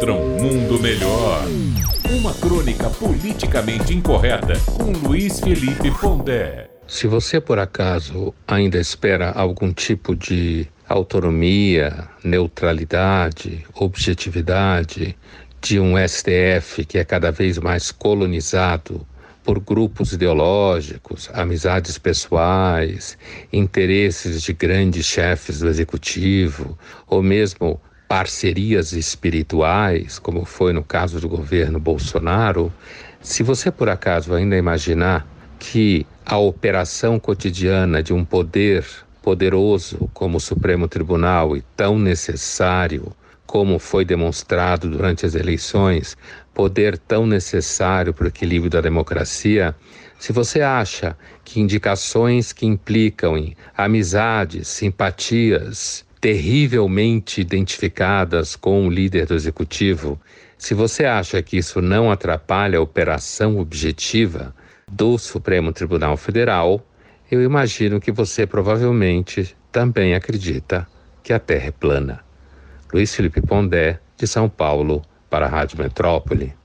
contra um mundo melhor. Uma crônica politicamente incorreta com Luiz Felipe Pondé. Se você por acaso ainda espera algum tipo de autonomia, neutralidade, objetividade de um STF que é cada vez mais colonizado por grupos ideológicos, amizades pessoais, interesses de grandes chefes do executivo, ou mesmo parcerias espirituais, como foi no caso do governo Bolsonaro, se você por acaso ainda imaginar que a operação cotidiana de um poder poderoso como o Supremo Tribunal e tão necessário como foi demonstrado durante as eleições, poder tão necessário para o equilíbrio da democracia, se você acha que indicações que implicam em amizades, simpatias, terrivelmente identificadas com o líder do executivo, se você acha que isso não atrapalha a operação objetiva do Supremo Tribunal Federal, eu imagino que você provavelmente também acredita que a Terra é plana. Luiz Felipe Pondé, de São Paulo, para a Rádio Metrópole.